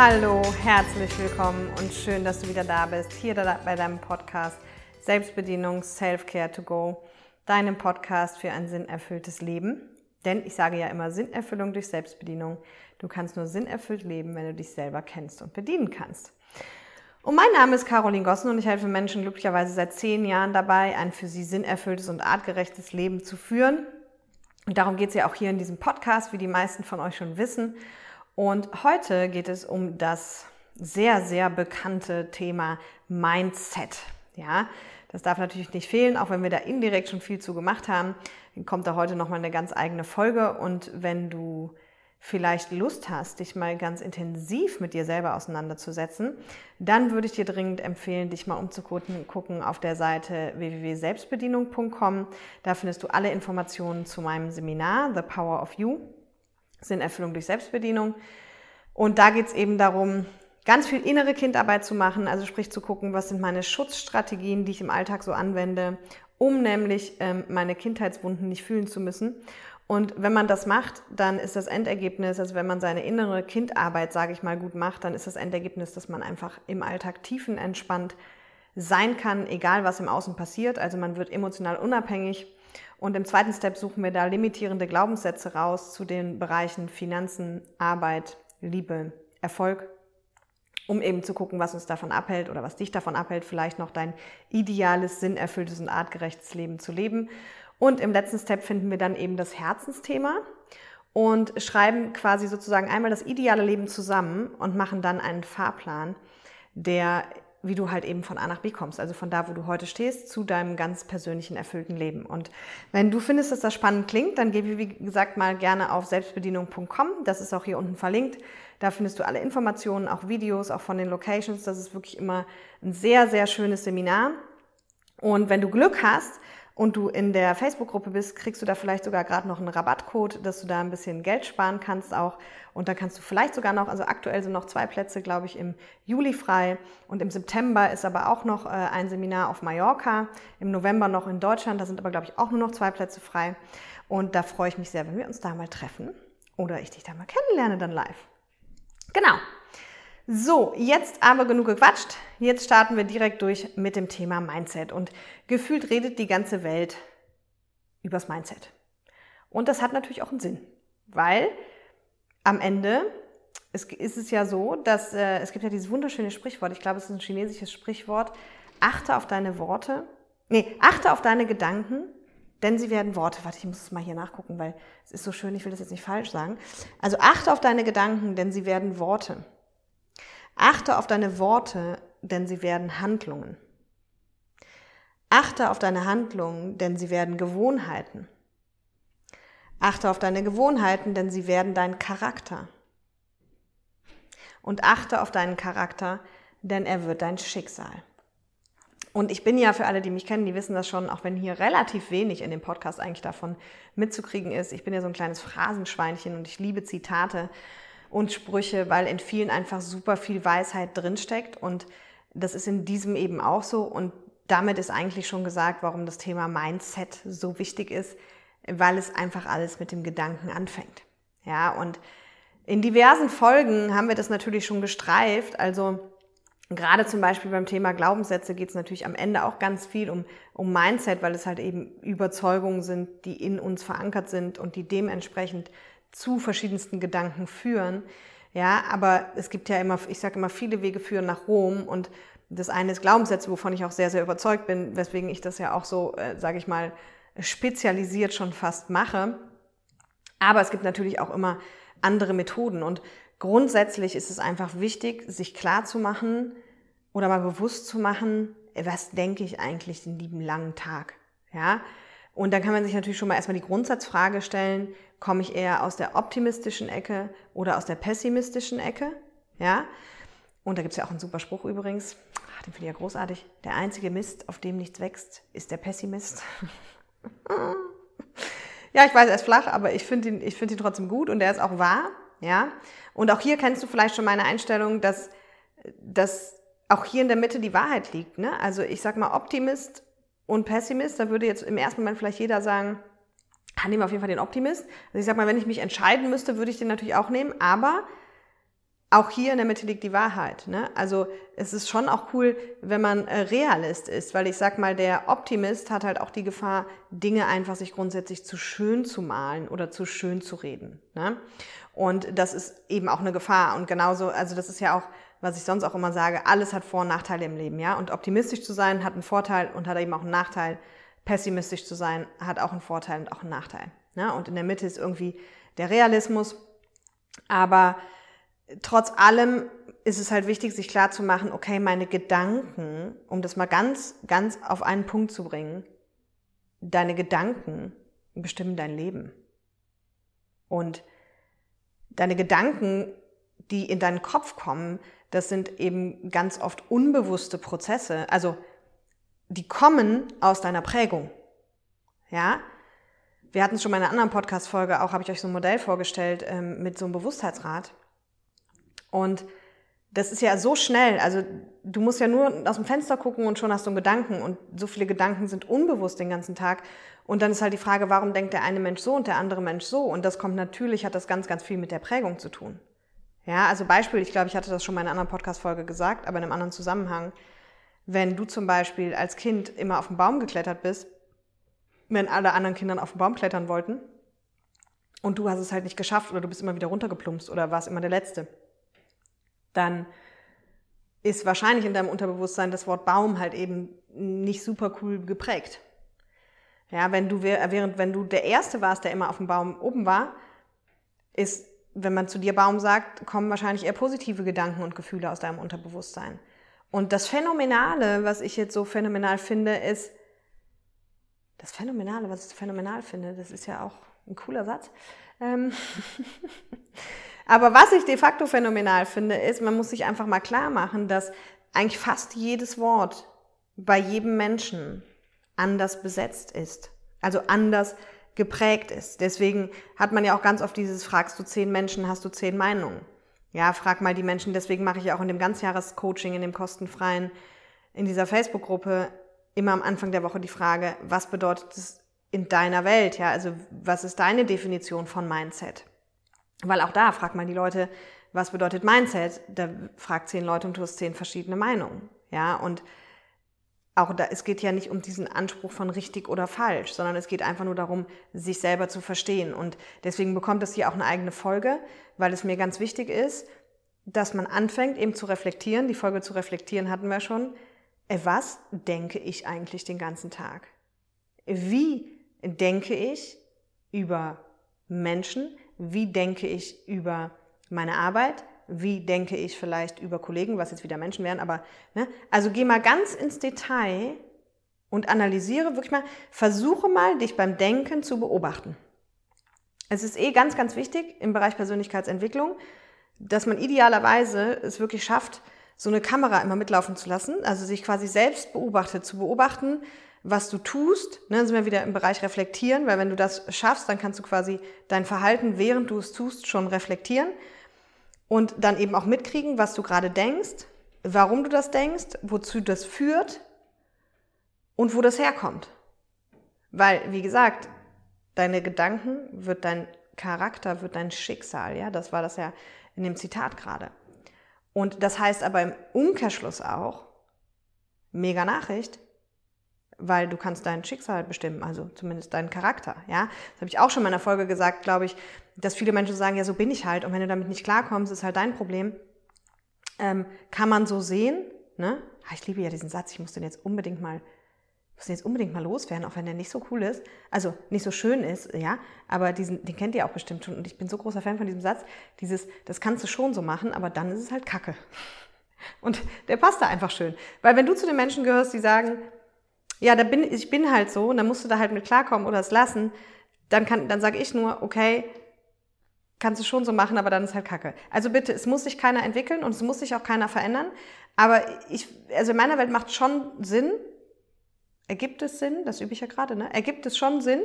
Hallo, herzlich willkommen und schön, dass du wieder da bist, hier bei deinem Podcast Selbstbedienung Self-Care to Go, deinem Podcast für ein sinnerfülltes Leben. Denn ich sage ja immer Sinnerfüllung durch Selbstbedienung. Du kannst nur sinnerfüllt leben, wenn du dich selber kennst und bedienen kannst. Und mein Name ist Caroline Gossen und ich helfe Menschen glücklicherweise seit zehn Jahren dabei, ein für sie sinnerfülltes und artgerechtes Leben zu führen. Und darum geht es ja auch hier in diesem Podcast, wie die meisten von euch schon wissen. Und heute geht es um das sehr, sehr bekannte Thema Mindset. Ja, das darf natürlich nicht fehlen, auch wenn wir da indirekt schon viel zu gemacht haben. Dann kommt da heute nochmal eine ganz eigene Folge. Und wenn du vielleicht Lust hast, dich mal ganz intensiv mit dir selber auseinanderzusetzen, dann würde ich dir dringend empfehlen, dich mal umzugucken auf der Seite www.selbstbedienung.com. Da findest du alle Informationen zu meinem Seminar The Power of You Sinnerfüllung durch Selbstbedienung. Und da geht es eben darum, ganz viel innere Kindarbeit zu machen, also sprich zu gucken, was sind meine Schutzstrategien, die ich im Alltag so anwende, um nämlich ähm, meine Kindheitswunden nicht fühlen zu müssen. Und wenn man das macht, dann ist das Endergebnis, also wenn man seine innere Kindarbeit, sage ich mal, gut macht, dann ist das Endergebnis, dass man einfach im Alltag tiefenentspannt sein kann, egal was im Außen passiert. Also man wird emotional unabhängig und im zweiten Step suchen wir da limitierende Glaubenssätze raus zu den Bereichen Finanzen, Arbeit, Liebe, Erfolg, um eben zu gucken, was uns davon abhält oder was dich davon abhält, vielleicht noch dein ideales, sinnerfülltes und artgerechtes Leben zu leben. Und im letzten Step finden wir dann eben das Herzensthema und schreiben quasi sozusagen einmal das ideale Leben zusammen und machen dann einen Fahrplan, der wie du halt eben von A nach B kommst, also von da, wo du heute stehst, zu deinem ganz persönlichen, erfüllten Leben. Und wenn du findest, dass das spannend klingt, dann geh, wie gesagt, mal gerne auf selbstbedienung.com. Das ist auch hier unten verlinkt. Da findest du alle Informationen, auch Videos, auch von den Locations. Das ist wirklich immer ein sehr, sehr schönes Seminar. Und wenn du Glück hast, und du in der Facebook-Gruppe bist, kriegst du da vielleicht sogar gerade noch einen Rabattcode, dass du da ein bisschen Geld sparen kannst auch. Und da kannst du vielleicht sogar noch, also aktuell sind noch zwei Plätze, glaube ich, im Juli frei. Und im September ist aber auch noch äh, ein Seminar auf Mallorca. Im November noch in Deutschland. Da sind aber, glaube ich, auch nur noch zwei Plätze frei. Und da freue ich mich sehr, wenn wir uns da mal treffen. Oder ich dich da mal kennenlerne dann live. Genau. So, jetzt aber genug gequatscht. Jetzt starten wir direkt durch mit dem Thema Mindset. Und gefühlt redet die ganze Welt übers Mindset. Und das hat natürlich auch einen Sinn, weil am Ende ist, es ja so, dass äh, es gibt ja dieses wunderschöne Sprichwort, ich glaube, es ist ein chinesisches Sprichwort, achte auf deine Worte, nee, achte auf deine Gedanken, denn sie werden Worte. Warte, ich muss es mal hier nachgucken, weil es ist so schön, ich will das jetzt nicht falsch sagen. Also achte auf deine Gedanken, denn sie werden Worte. Achte auf deine Worte, denn sie werden Handlungen. Achte auf deine Handlungen, denn sie werden Gewohnheiten. Achte auf deine Gewohnheiten, denn sie werden dein Charakter. Und achte auf deinen Charakter, denn er wird dein Schicksal. Und ich bin ja für alle, die mich kennen, die wissen das schon, auch wenn hier relativ wenig in dem Podcast eigentlich davon mitzukriegen ist. Ich bin ja so ein kleines Phrasenschweinchen und ich liebe Zitate und Sprüche, weil in vielen einfach super viel Weisheit drinsteckt. Und das ist in diesem eben auch so. Und damit ist eigentlich schon gesagt, warum das Thema Mindset so wichtig ist, weil es einfach alles mit dem Gedanken anfängt. Ja, und in diversen Folgen haben wir das natürlich schon gestreift, also Gerade zum Beispiel beim Thema Glaubenssätze geht es natürlich am Ende auch ganz viel um, um Mindset, weil es halt eben Überzeugungen sind, die in uns verankert sind und die dementsprechend zu verschiedensten Gedanken führen. Ja, aber es gibt ja immer, ich sage immer, viele Wege führen nach Rom und das eine ist Glaubenssätze, wovon ich auch sehr, sehr überzeugt bin, weswegen ich das ja auch so, äh, sage ich mal, spezialisiert schon fast mache. Aber es gibt natürlich auch immer andere Methoden und grundsätzlich ist es einfach wichtig, sich klar zu machen oder mal bewusst zu machen, was denke ich eigentlich den lieben langen Tag? Ja, und dann kann man sich natürlich schon mal erstmal die Grundsatzfrage stellen, komme ich eher aus der optimistischen Ecke oder aus der pessimistischen Ecke? Ja? Und da gibt es ja auch einen super Spruch übrigens, Ach, den finde ich ja großartig. Der einzige Mist, auf dem nichts wächst, ist der Pessimist. ja, ich weiß, er ist flach, aber ich finde ihn, ich finde ihn trotzdem gut und er ist auch wahr. Ja? Und auch hier kennst du vielleicht schon meine Einstellung, dass, dass auch hier in der Mitte die Wahrheit liegt. Ne? Also ich sag mal, Optimist und Pessimist, da würde jetzt im ersten Moment vielleicht jeder sagen, ah, nehmen wir auf jeden Fall den Optimist. Also ich sag mal, wenn ich mich entscheiden müsste, würde ich den natürlich auch nehmen, aber auch hier in der Mitte liegt die Wahrheit. Ne? Also es ist schon auch cool, wenn man äh, Realist ist, weil ich sag mal, der Optimist hat halt auch die Gefahr, Dinge einfach sich grundsätzlich zu schön zu malen oder zu schön zu reden. Ne? Und das ist eben auch eine Gefahr. Und genauso, also das ist ja auch, was ich sonst auch immer sage, alles hat Vor- und Nachteile im Leben, ja. Und optimistisch zu sein hat einen Vorteil und hat eben auch einen Nachteil. Pessimistisch zu sein hat auch einen Vorteil und auch einen Nachteil. Ne? Und in der Mitte ist irgendwie der Realismus. Aber trotz allem ist es halt wichtig, sich klar zu machen, okay, meine Gedanken, um das mal ganz, ganz auf einen Punkt zu bringen, deine Gedanken bestimmen dein Leben. Und deine Gedanken, die in deinen Kopf kommen, das sind eben ganz oft unbewusste Prozesse. Also, die kommen aus deiner Prägung. Ja? Wir hatten es schon mal in einer anderen Podcast-Folge auch, habe ich euch so ein Modell vorgestellt ähm, mit so einem Bewusstheitsrad. Und das ist ja so schnell. Also du musst ja nur aus dem Fenster gucken und schon hast du einen Gedanken. Und so viele Gedanken sind unbewusst den ganzen Tag. Und dann ist halt die Frage, warum denkt der eine Mensch so und der andere Mensch so? Und das kommt natürlich, hat das ganz, ganz viel mit der Prägung zu tun. Ja, also Beispiel, ich glaube, ich hatte das schon mal in einer anderen Podcast-Folge gesagt, aber in einem anderen Zusammenhang. Wenn du zum Beispiel als Kind immer auf den Baum geklettert bist, wenn alle anderen Kinder auf den Baum klettern wollten und du hast es halt nicht geschafft oder du bist immer wieder runtergeplumpst oder warst immer der Letzte, dann ist wahrscheinlich in deinem Unterbewusstsein das Wort Baum halt eben nicht super cool geprägt. Ja, wenn du, während wenn du der Erste warst, der immer auf dem Baum oben war, ist, wenn man zu dir Baum sagt, kommen wahrscheinlich eher positive Gedanken und Gefühle aus deinem Unterbewusstsein. Und das Phänomenale, was ich jetzt so phänomenal finde, ist, das Phänomenale, was ich phänomenal finde, das ist ja auch ein cooler Satz. Ähm Aber was ich de facto phänomenal finde, ist, man muss sich einfach mal klar machen, dass eigentlich fast jedes Wort bei jedem Menschen anders besetzt ist. Also anders geprägt ist. Deswegen hat man ja auch ganz oft dieses, fragst du zehn Menschen, hast du zehn Meinungen. Ja, frag mal die Menschen. Deswegen mache ich auch in dem Ganzjahrescoaching, in dem kostenfreien, in dieser Facebook-Gruppe immer am Anfang der Woche die Frage, was bedeutet es in deiner Welt? Ja, also was ist deine Definition von Mindset? Weil auch da fragt man die Leute, was bedeutet Mindset? Da fragt zehn Leute und du hast zehn verschiedene Meinungen. Ja, und auch da, es geht ja nicht um diesen Anspruch von richtig oder falsch, sondern es geht einfach nur darum, sich selber zu verstehen. Und deswegen bekommt es hier auch eine eigene Folge, weil es mir ganz wichtig ist, dass man anfängt, eben zu reflektieren. Die Folge zu reflektieren hatten wir schon. Äh, was denke ich eigentlich den ganzen Tag? Wie denke ich über Menschen? Wie denke ich über meine Arbeit? Wie denke ich vielleicht über Kollegen, was jetzt wieder Menschen wären, aber, ne? Also geh mal ganz ins Detail und analysiere wirklich mal, versuche mal, dich beim Denken zu beobachten. Es ist eh ganz, ganz wichtig im Bereich Persönlichkeitsentwicklung, dass man idealerweise es wirklich schafft, so eine Kamera immer mitlaufen zu lassen, also sich quasi selbst beobachtet, zu beobachten, was du tust. Ne, dann sind wir wieder im Bereich reflektieren, weil wenn du das schaffst, dann kannst du quasi dein Verhalten, während du es tust, schon reflektieren und dann eben auch mitkriegen, was du gerade denkst, warum du das denkst, wozu das führt und wo das herkommt. Weil, wie gesagt, deine Gedanken wird dein Charakter, wird dein Schicksal, ja, das war das ja in dem Zitat gerade. Und das heißt aber im Umkehrschluss auch, mega Nachricht, weil du kannst dein Schicksal bestimmen, also zumindest deinen Charakter, ja. Das habe ich auch schon in einer Folge gesagt, glaube ich, dass viele Menschen sagen, ja, so bin ich halt und wenn du damit nicht klarkommst, ist halt dein Problem. Ähm, kann man so sehen, ne? Ah, ich liebe ja diesen Satz, ich muss den jetzt unbedingt mal muss den jetzt unbedingt mal loswerden, auch wenn der nicht so cool ist, also nicht so schön ist, ja, aber diesen, den kennt ihr auch bestimmt schon und ich bin so großer Fan von diesem Satz, dieses, das kannst du schon so machen, aber dann ist es halt Kacke. Und der passt da einfach schön. Weil wenn du zu den Menschen gehörst, die sagen, ja, da bin, ich bin halt so und dann musst du da halt mit klarkommen oder es lassen, dann kann, dann sage ich nur, okay, kannst du schon so machen, aber dann ist halt Kacke. Also bitte, es muss sich keiner entwickeln und es muss sich auch keiner verändern. Aber ich, also in meiner Welt macht schon Sinn, ergibt es Sinn, das übe ich ja gerade, ne? Ergibt es schon Sinn,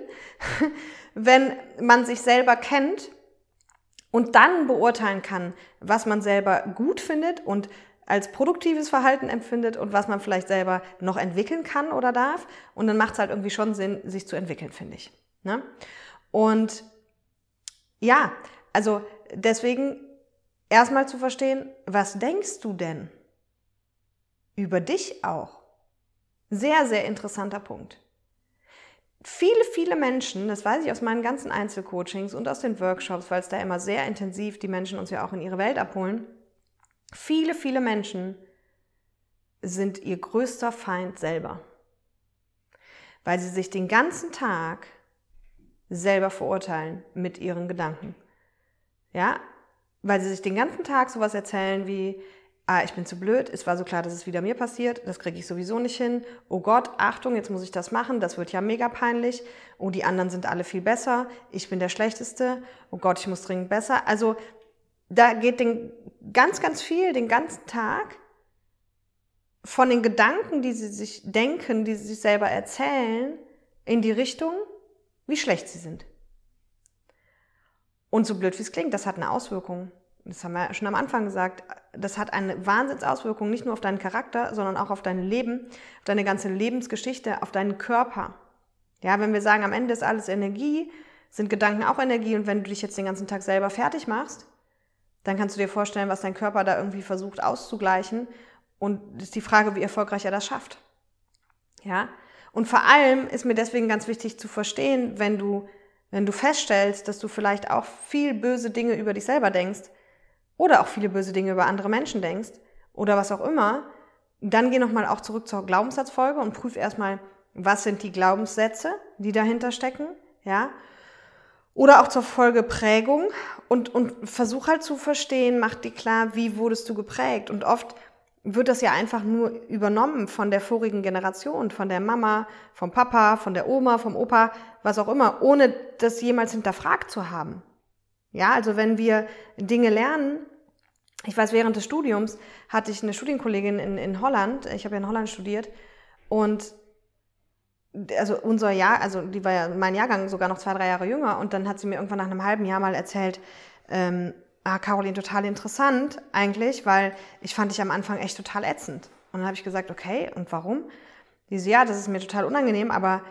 wenn man sich selber kennt und dann beurteilen kann, was man selber gut findet und als produktives Verhalten empfindet und was man vielleicht selber noch entwickeln kann oder darf. Und dann macht es halt irgendwie schon Sinn, sich zu entwickeln, finde ich. Ne? Und ja, also deswegen erstmal zu verstehen, was denkst du denn über dich auch? Sehr, sehr interessanter Punkt. Viele, viele Menschen, das weiß ich aus meinen ganzen Einzelcoachings und aus den Workshops, weil es da immer sehr intensiv die Menschen uns ja auch in ihre Welt abholen, viele, viele Menschen sind ihr größter Feind selber, weil sie sich den ganzen Tag selber verurteilen mit ihren Gedanken. Ja, weil sie sich den ganzen Tag sowas erzählen wie, ah, ich bin zu blöd, es war so klar, dass es wieder mir passiert, das kriege ich sowieso nicht hin. Oh Gott, Achtung, jetzt muss ich das machen, das wird ja mega peinlich. Oh, die anderen sind alle viel besser, ich bin der Schlechteste. Oh Gott, ich muss dringend besser. Also da geht den, ganz, ganz viel den ganzen Tag von den Gedanken, die sie sich denken, die sie sich selber erzählen, in die Richtung, wie schlecht sie sind. Und so blöd wie es klingt, das hat eine Auswirkung. Das haben wir schon am Anfang gesagt. Das hat eine Wahnsinnsauswirkung nicht nur auf deinen Charakter, sondern auch auf dein Leben, auf deine ganze Lebensgeschichte, auf deinen Körper. Ja, wenn wir sagen, am Ende ist alles Energie, sind Gedanken auch Energie und wenn du dich jetzt den ganzen Tag selber fertig machst, dann kannst du dir vorstellen, was dein Körper da irgendwie versucht auszugleichen und ist die Frage, wie erfolgreich er das schafft. Ja? Und vor allem ist mir deswegen ganz wichtig zu verstehen, wenn du, wenn du feststellst, dass du vielleicht auch viel böse Dinge über dich selber denkst oder auch viele böse Dinge über andere Menschen denkst oder was auch immer, dann geh nochmal auch zurück zur Glaubenssatzfolge und prüf erstmal, was sind die Glaubenssätze, die dahinter stecken, ja? Oder auch zur Folge Prägung und, und versuch halt zu verstehen, mach dir klar, wie wurdest du geprägt. Und oft wird das ja einfach nur übernommen von der vorigen Generation, von der Mama, vom Papa, von der Oma, vom Opa, was auch immer, ohne das jemals hinterfragt zu haben. Ja, also wenn wir Dinge lernen, ich weiß, während des Studiums hatte ich eine Studienkollegin in, in Holland, ich habe ja in Holland studiert, und also unser Jahr, also die war ja mein Jahrgang sogar noch zwei, drei Jahre jünger, und dann hat sie mir irgendwann nach einem halben Jahr mal erzählt, ähm, ah, Caroline, total interessant eigentlich, weil ich fand dich am Anfang echt total ätzend. Und dann habe ich gesagt, okay, und warum? Die so, ja, das ist mir total unangenehm, aber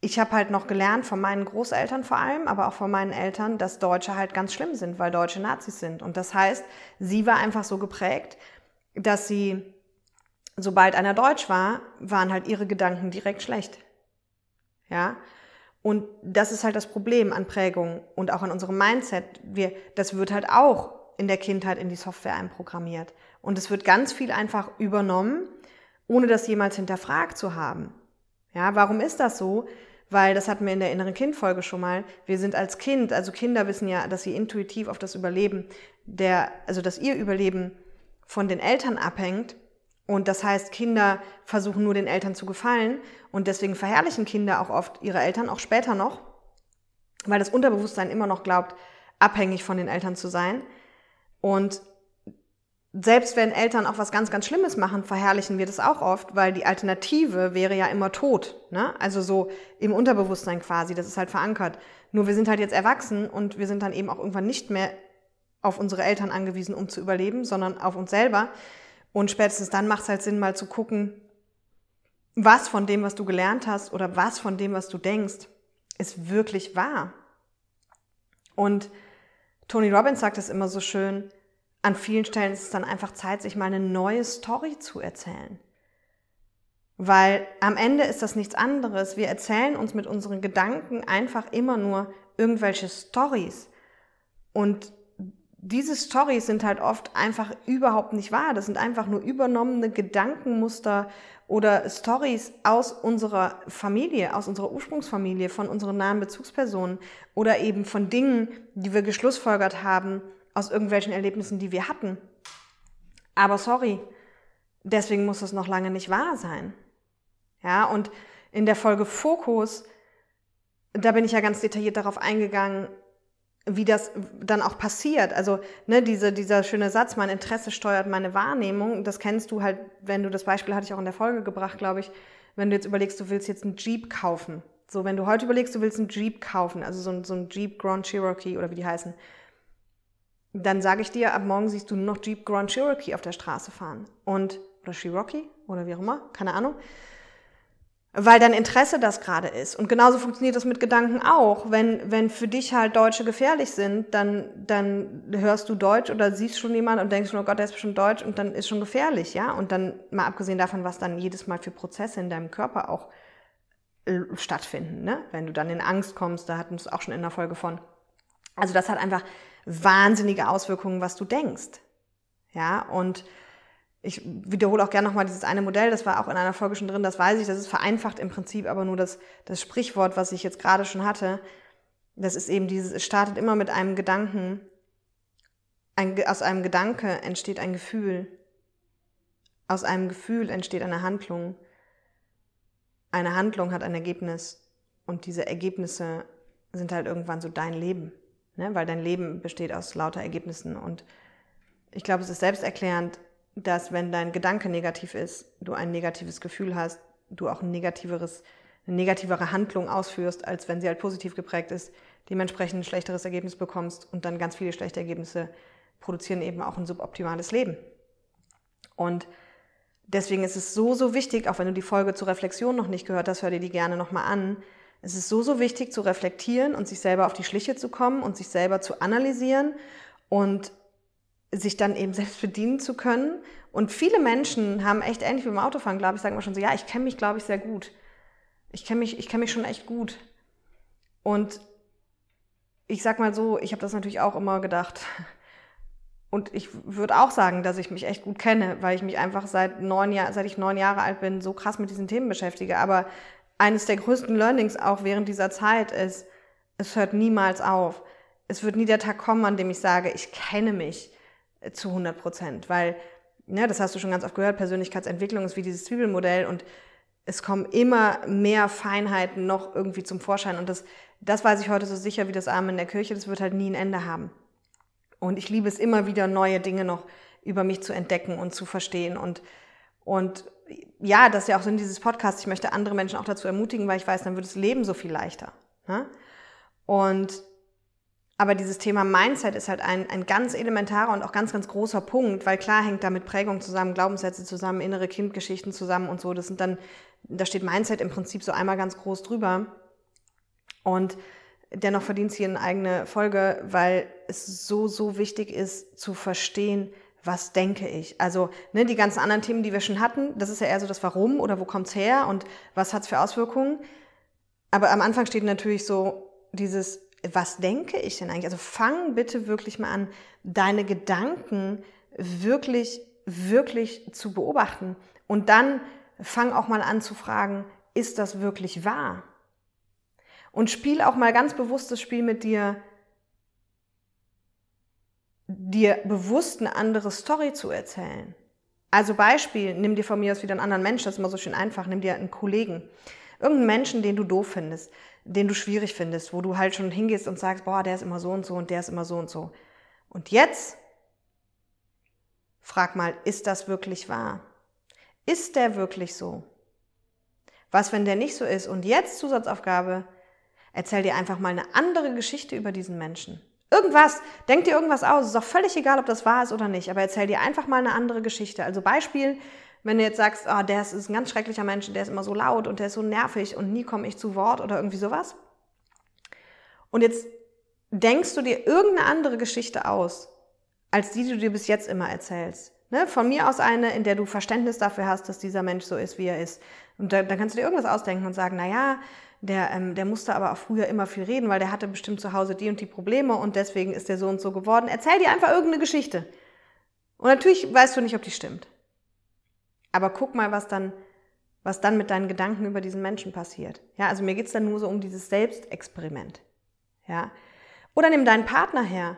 ich habe halt noch gelernt von meinen Großeltern vor allem, aber auch von meinen Eltern, dass Deutsche halt ganz schlimm sind, weil Deutsche Nazis sind. Und das heißt, sie war einfach so geprägt, dass sie, sobald einer Deutsch war, waren halt ihre Gedanken direkt schlecht. Ja, und das ist halt das Problem an Prägung und auch an unserem Mindset. Wir, das wird halt auch in der Kindheit in die Software einprogrammiert. Und es wird ganz viel einfach übernommen, ohne das jemals hinterfragt zu haben. Ja, warum ist das so? Weil das hatten wir in der inneren Kindfolge schon mal. Wir sind als Kind, also Kinder wissen ja, dass sie intuitiv auf das Überleben der, also dass ihr Überleben von den Eltern abhängt und das heißt, Kinder versuchen nur den Eltern zu gefallen und deswegen verherrlichen Kinder auch oft ihre Eltern, auch später noch, weil das Unterbewusstsein immer noch glaubt, abhängig von den Eltern zu sein. Und selbst wenn Eltern auch was ganz, ganz Schlimmes machen, verherrlichen wir das auch oft, weil die Alternative wäre ja immer tot. Ne? Also so im Unterbewusstsein quasi, das ist halt verankert. Nur wir sind halt jetzt erwachsen und wir sind dann eben auch irgendwann nicht mehr auf unsere Eltern angewiesen, um zu überleben, sondern auf uns selber. Und spätestens dann macht es halt Sinn, mal zu gucken, was von dem, was du gelernt hast oder was von dem, was du denkst, ist wirklich wahr. Und Tony Robbins sagt es immer so schön, an vielen Stellen ist es dann einfach Zeit, sich mal eine neue Story zu erzählen. Weil am Ende ist das nichts anderes. Wir erzählen uns mit unseren Gedanken einfach immer nur irgendwelche Stories. Und diese Stories sind halt oft einfach überhaupt nicht wahr. Das sind einfach nur übernommene Gedankenmuster oder Stories aus unserer Familie, aus unserer Ursprungsfamilie, von unseren nahen Bezugspersonen oder eben von Dingen, die wir geschlussfolgert haben aus irgendwelchen Erlebnissen, die wir hatten. Aber sorry, deswegen muss das noch lange nicht wahr sein. Ja, und in der Folge Fokus, da bin ich ja ganz detailliert darauf eingegangen, wie das dann auch passiert. Also ne, diese, dieser schöne Satz, mein Interesse steuert meine Wahrnehmung, das kennst du halt, wenn du das Beispiel hatte ich auch in der Folge gebracht, glaube ich, wenn du jetzt überlegst, du willst jetzt einen Jeep kaufen. So, wenn du heute überlegst, du willst einen Jeep kaufen, also so ein, so ein Jeep Grand Cherokee oder wie die heißen, dann sage ich dir, ab morgen siehst du nur noch Jeep Grand Cherokee auf der Straße fahren. Und, oder Cherokee oder wie auch immer, keine Ahnung. Weil dein Interesse das gerade ist. Und genauso funktioniert das mit Gedanken auch. Wenn, wenn für dich halt Deutsche gefährlich sind, dann, dann hörst du Deutsch oder siehst schon jemanden und denkst schon, oh Gott, der ist bestimmt Deutsch und dann ist schon gefährlich, ja. Und dann mal abgesehen davon, was dann jedes Mal für Prozesse in deinem Körper auch äh, stattfinden, ne? Wenn du dann in Angst kommst, da hatten wir es auch schon in der Folge von. Also das hat einfach wahnsinnige Auswirkungen, was du denkst. Ja, und ich wiederhole auch gerne nochmal dieses eine Modell, das war auch in einer Folge schon drin, das weiß ich, das ist vereinfacht im Prinzip, aber nur das, das Sprichwort, was ich jetzt gerade schon hatte, das ist eben dieses, es startet immer mit einem Gedanken, ein, aus einem Gedanke entsteht ein Gefühl, aus einem Gefühl entsteht eine Handlung, eine Handlung hat ein Ergebnis. Und diese Ergebnisse sind halt irgendwann so dein Leben, ne? weil dein Leben besteht aus lauter Ergebnissen. Und ich glaube, es ist selbsterklärend, dass wenn dein Gedanke negativ ist, du ein negatives Gefühl hast, du auch ein negativeres, eine negativere Handlung ausführst, als wenn sie halt positiv geprägt ist, dementsprechend ein schlechteres Ergebnis bekommst und dann ganz viele schlechte Ergebnisse produzieren eben auch ein suboptimales Leben. Und deswegen ist es so, so wichtig, auch wenn du die Folge zur Reflexion noch nicht gehört hast, hör dir die gerne nochmal an. Es ist so, so wichtig zu reflektieren und sich selber auf die Schliche zu kommen und sich selber zu analysieren und sich dann eben selbst bedienen zu können. Und viele Menschen haben echt ähnlich wie beim Autofahren, glaube ich, sagen wir schon so, ja, ich kenne mich, glaube ich, sehr gut. Ich kenne mich, ich kenne mich schon echt gut. Und ich sag mal so, ich habe das natürlich auch immer gedacht. Und ich würde auch sagen, dass ich mich echt gut kenne, weil ich mich einfach seit neun Jahren, seit ich neun Jahre alt bin, so krass mit diesen Themen beschäftige. Aber eines der größten Learnings auch während dieser Zeit ist, es hört niemals auf. Es wird nie der Tag kommen, an dem ich sage, ich kenne mich zu 100 Prozent, weil, ne, das hast du schon ganz oft gehört, Persönlichkeitsentwicklung ist wie dieses Zwiebelmodell und es kommen immer mehr Feinheiten noch irgendwie zum Vorschein und das, das weiß ich heute so sicher wie das Arme in der Kirche, das wird halt nie ein Ende haben. Und ich liebe es immer wieder, neue Dinge noch über mich zu entdecken und zu verstehen und, und ja, das ist ja auch Sinn dieses Podcasts. Ich möchte andere Menschen auch dazu ermutigen, weil ich weiß, dann wird das Leben so viel leichter. Ne? Und aber dieses Thema Mindset ist halt ein, ein ganz elementarer und auch ganz, ganz großer Punkt, weil klar hängt da mit Prägung zusammen, Glaubenssätze zusammen, innere Kindgeschichten zusammen und so. Das sind dann, da steht Mindset im Prinzip so einmal ganz groß drüber. Und dennoch verdient es hier eine eigene Folge, weil es so, so wichtig ist zu verstehen, was denke ich? Also ne, die ganzen anderen Themen, die wir schon hatten, das ist ja eher so das Warum oder wo kommt's her und was hat's für Auswirkungen. Aber am Anfang steht natürlich so dieses was denke ich denn eigentlich? Also fang bitte wirklich mal an, deine Gedanken wirklich, wirklich zu beobachten. Und dann fang auch mal an zu fragen, ist das wirklich wahr? Und spiel auch mal ganz bewusst das Spiel mit dir, dir bewusst eine andere Story zu erzählen. Also Beispiel, nimm dir von mir aus wieder einen anderen Menschen, das ist immer so schön einfach, nimm dir einen Kollegen. Irgendeinen Menschen, den du doof findest den du schwierig findest, wo du halt schon hingehst und sagst, boah, der ist immer so und so und der ist immer so und so. Und jetzt frag mal, ist das wirklich wahr? Ist der wirklich so? Was, wenn der nicht so ist? Und jetzt Zusatzaufgabe, erzähl dir einfach mal eine andere Geschichte über diesen Menschen. Irgendwas, denk dir irgendwas aus, ist auch völlig egal, ob das wahr ist oder nicht, aber erzähl dir einfach mal eine andere Geschichte. Also Beispiel, wenn du jetzt sagst, oh, der ist ein ganz schrecklicher Mensch, der ist immer so laut und der ist so nervig und nie komme ich zu Wort oder irgendwie sowas. Und jetzt denkst du dir irgendeine andere Geschichte aus, als die, die du dir bis jetzt immer erzählst. Ne? Von mir aus eine, in der du Verständnis dafür hast, dass dieser Mensch so ist, wie er ist. Und da, dann kannst du dir irgendwas ausdenken und sagen, na ja, der, ähm, der musste aber auch früher immer viel reden, weil der hatte bestimmt zu Hause die und die Probleme und deswegen ist der so und so geworden. Erzähl dir einfach irgendeine Geschichte. Und natürlich weißt du nicht, ob die stimmt. Aber guck mal, was dann, was dann mit deinen Gedanken über diesen Menschen passiert. Ja, also mir geht's dann nur so um dieses Selbstexperiment. Ja. Oder nimm deinen Partner her.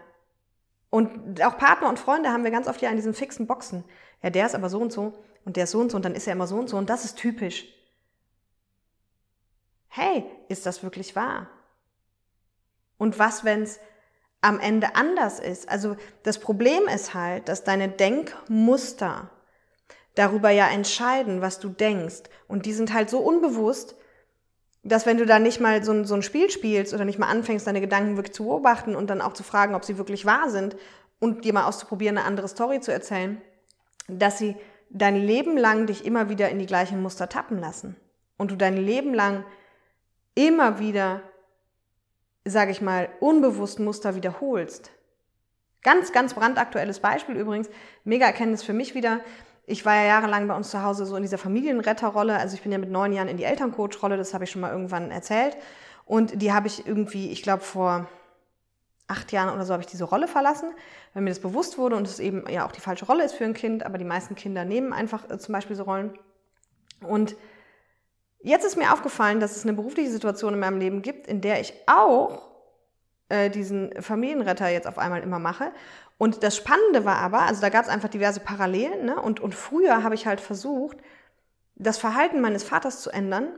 Und auch Partner und Freunde haben wir ganz oft ja in diesen fixen Boxen. Ja, der ist aber so und so und der ist so und so und dann ist er immer so und so und das ist typisch. Hey, ist das wirklich wahr? Und was, wenn's am Ende anders ist? Also das Problem ist halt, dass deine Denkmuster darüber ja entscheiden, was du denkst. Und die sind halt so unbewusst, dass wenn du da nicht mal so ein, so ein Spiel spielst oder nicht mal anfängst, deine Gedanken wirklich zu beobachten und dann auch zu fragen, ob sie wirklich wahr sind und dir mal auszuprobieren, eine andere Story zu erzählen, dass sie dein Leben lang dich immer wieder in die gleichen Muster tappen lassen. und du dein Leben lang immer wieder, sage ich mal, unbewusst Muster wiederholst. Ganz, ganz brandaktuelles Beispiel übrigens, mega Erkenntnis für mich wieder. Ich war ja jahrelang bei uns zu Hause so in dieser Familienretterrolle. Also ich bin ja mit neun Jahren in die Elterncoach-Rolle, das habe ich schon mal irgendwann erzählt. Und die habe ich irgendwie, ich glaube, vor acht Jahren oder so habe ich diese Rolle verlassen, weil mir das bewusst wurde und es eben ja auch die falsche Rolle ist für ein Kind, aber die meisten Kinder nehmen einfach äh, zum Beispiel so Rollen. Und jetzt ist mir aufgefallen, dass es eine berufliche Situation in meinem Leben gibt, in der ich auch äh, diesen Familienretter jetzt auf einmal immer mache. Und das Spannende war aber, also da gab es einfach diverse Parallelen, ne? und, und früher habe ich halt versucht, das Verhalten meines Vaters zu ändern,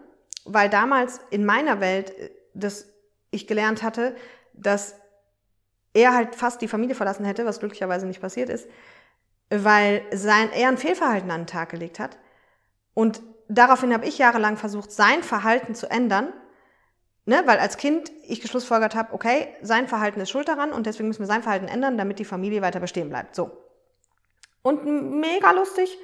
weil damals in meiner Welt äh, das ich gelernt hatte, dass er halt fast die Familie verlassen hätte, was glücklicherweise nicht passiert ist, weil sein, er ein Fehlverhalten an den Tag gelegt hat. Und daraufhin habe ich jahrelang versucht, sein Verhalten zu ändern, ne, weil als Kind ich geschlussfolgert habe, okay, sein Verhalten ist schuld daran und deswegen müssen wir sein Verhalten ändern, damit die Familie weiter bestehen bleibt. So. Und mega lustig,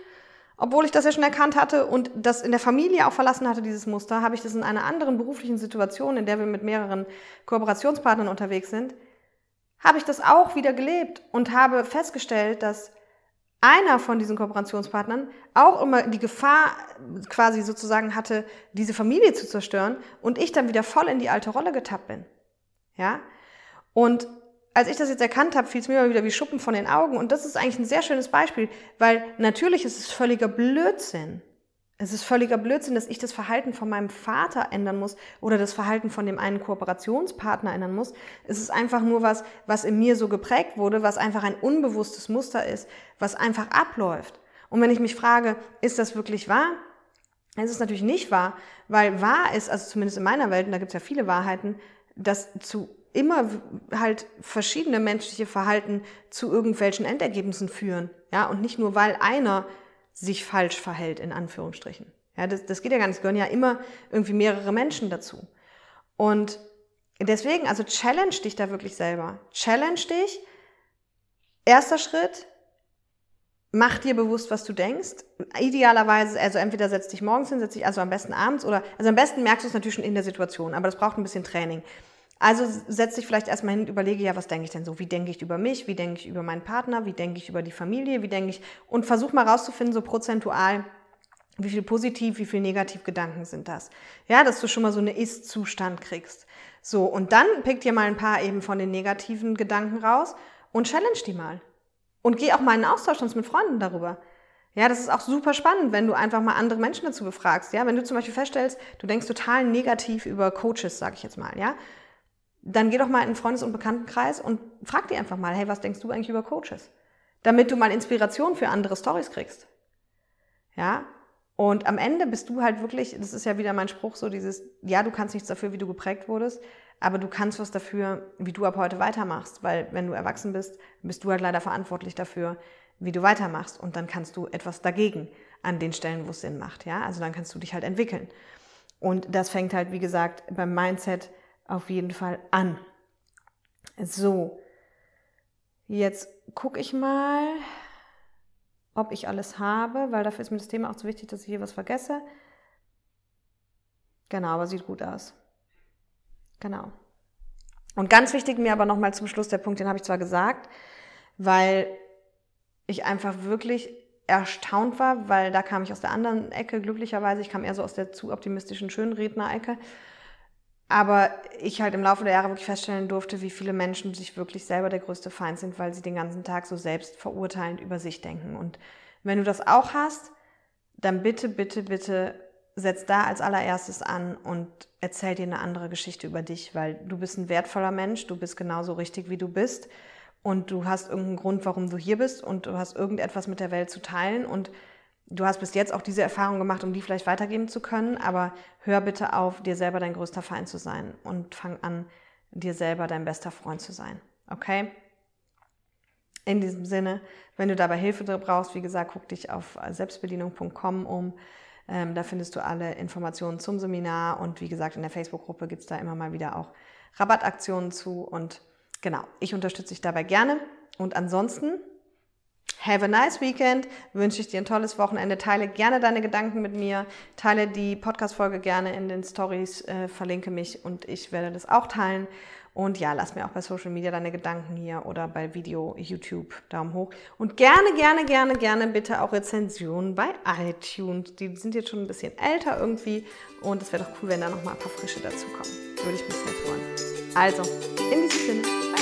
obwohl ich das ja schon erkannt hatte und das in der Familie auch verlassen hatte, dieses Muster, habe ich das in einer anderen beruflichen Situation, in der wir mit mehreren Kooperationspartnern unterwegs sind, habe ich das auch wieder gelebt und habe festgestellt, dass einer von diesen Kooperationspartnern auch immer die Gefahr quasi sozusagen hatte, diese Familie zu zerstören und ich dann wieder voll in die alte Rolle getappt bin. Ja? Und als ich das jetzt erkannt habe, fiel es mir immer wieder wie Schuppen von den Augen und das ist eigentlich ein sehr schönes Beispiel, weil natürlich ist es völliger Blödsinn, es ist völliger Blödsinn, dass ich das Verhalten von meinem Vater ändern muss oder das Verhalten von dem einen Kooperationspartner ändern muss. Es ist einfach nur was, was in mir so geprägt wurde, was einfach ein unbewusstes Muster ist, was einfach abläuft. Und wenn ich mich frage, ist das wirklich wahr? Es ist natürlich nicht wahr, weil wahr ist, also zumindest in meiner Welt, und da gibt es ja viele Wahrheiten, dass zu immer halt verschiedene menschliche Verhalten zu irgendwelchen Endergebnissen führen. Ja, und nicht nur, weil einer sich falsch verhält, in Anführungsstrichen. Ja, das, das geht ja gar nicht. Es gehören ja immer irgendwie mehrere Menschen dazu. Und deswegen, also challenge dich da wirklich selber. Challenge dich. Erster Schritt, mach dir bewusst, was du denkst. Idealerweise, also entweder setz dich morgens hin, setz dich also am besten abends oder, also am besten merkst du es natürlich schon in der Situation, aber das braucht ein bisschen Training. Also setz dich vielleicht erstmal hin und überlege, ja, was denke ich denn so? Wie denke ich über mich? Wie denke ich über meinen Partner? Wie denke ich über die Familie? Wie denke ich? Und versuch mal rauszufinden, so prozentual, wie viel positiv, wie viel negativ Gedanken sind das? Ja, dass du schon mal so eine Ist-Zustand kriegst. So, und dann pick dir mal ein paar eben von den negativen Gedanken raus und challenge die mal. Und geh auch mal in einen Austausch sonst mit Freunden darüber. Ja, das ist auch super spannend, wenn du einfach mal andere Menschen dazu befragst. Ja, wenn du zum Beispiel feststellst, du denkst total negativ über Coaches, sag ich jetzt mal, ja, dann geh doch mal in den Freundes- und Bekanntenkreis und frag die einfach mal, hey, was denkst du eigentlich über Coaches? Damit du mal Inspiration für andere Stories kriegst. Ja? Und am Ende bist du halt wirklich, das ist ja wieder mein Spruch, so dieses, ja, du kannst nichts dafür, wie du geprägt wurdest, aber du kannst was dafür, wie du ab heute weitermachst, weil wenn du erwachsen bist, bist du halt leider verantwortlich dafür, wie du weitermachst und dann kannst du etwas dagegen an den Stellen, wo es Sinn macht, ja? Also dann kannst du dich halt entwickeln. Und das fängt halt, wie gesagt, beim Mindset auf jeden Fall an. So, jetzt gucke ich mal, ob ich alles habe, weil dafür ist mir das Thema auch zu wichtig, dass ich hier was vergesse. Genau, aber sieht gut aus. Genau. Und ganz wichtig mir aber nochmal zum Schluss der Punkt, den habe ich zwar gesagt, weil ich einfach wirklich erstaunt war, weil da kam ich aus der anderen Ecke, glücklicherweise. Ich kam eher so aus der zu optimistischen Schönredner-Ecke. Aber ich halt im Laufe der Jahre wirklich feststellen durfte, wie viele Menschen sich wirklich selber der größte Feind sind, weil sie den ganzen Tag so selbst verurteilend über sich denken. Und wenn du das auch hast, dann bitte, bitte, bitte setz da als allererstes an und erzähl dir eine andere Geschichte über dich, weil du bist ein wertvoller Mensch, du bist genauso richtig, wie du bist. Und du hast irgendeinen Grund, warum du hier bist. Und du hast irgendetwas mit der Welt zu teilen. Und Du hast bis jetzt auch diese Erfahrung gemacht, um die vielleicht weitergeben zu können, aber hör bitte auf, dir selber dein größter Feind zu sein und fang an, dir selber dein bester Freund zu sein. Okay? In diesem Sinne, wenn du dabei Hilfe brauchst, wie gesagt, guck dich auf selbstbedienung.com um. Ähm, da findest du alle Informationen zum Seminar und wie gesagt, in der Facebook-Gruppe gibt es da immer mal wieder auch Rabattaktionen zu. Und genau, ich unterstütze dich dabei gerne. Und ansonsten Have a nice weekend. Wünsche ich dir ein tolles Wochenende. Teile gerne deine Gedanken mit mir. Teile die Podcast-Folge gerne in den Stories. Äh, verlinke mich und ich werde das auch teilen. Und ja, lass mir auch bei Social Media deine Gedanken hier oder bei Video, YouTube, Daumen hoch. Und gerne, gerne, gerne, gerne bitte auch Rezensionen bei iTunes. Die sind jetzt schon ein bisschen älter irgendwie. Und es wäre doch cool, wenn da nochmal ein paar frische dazu kommen. Würde ich mich sehr freuen. Also, in diesem Sinne.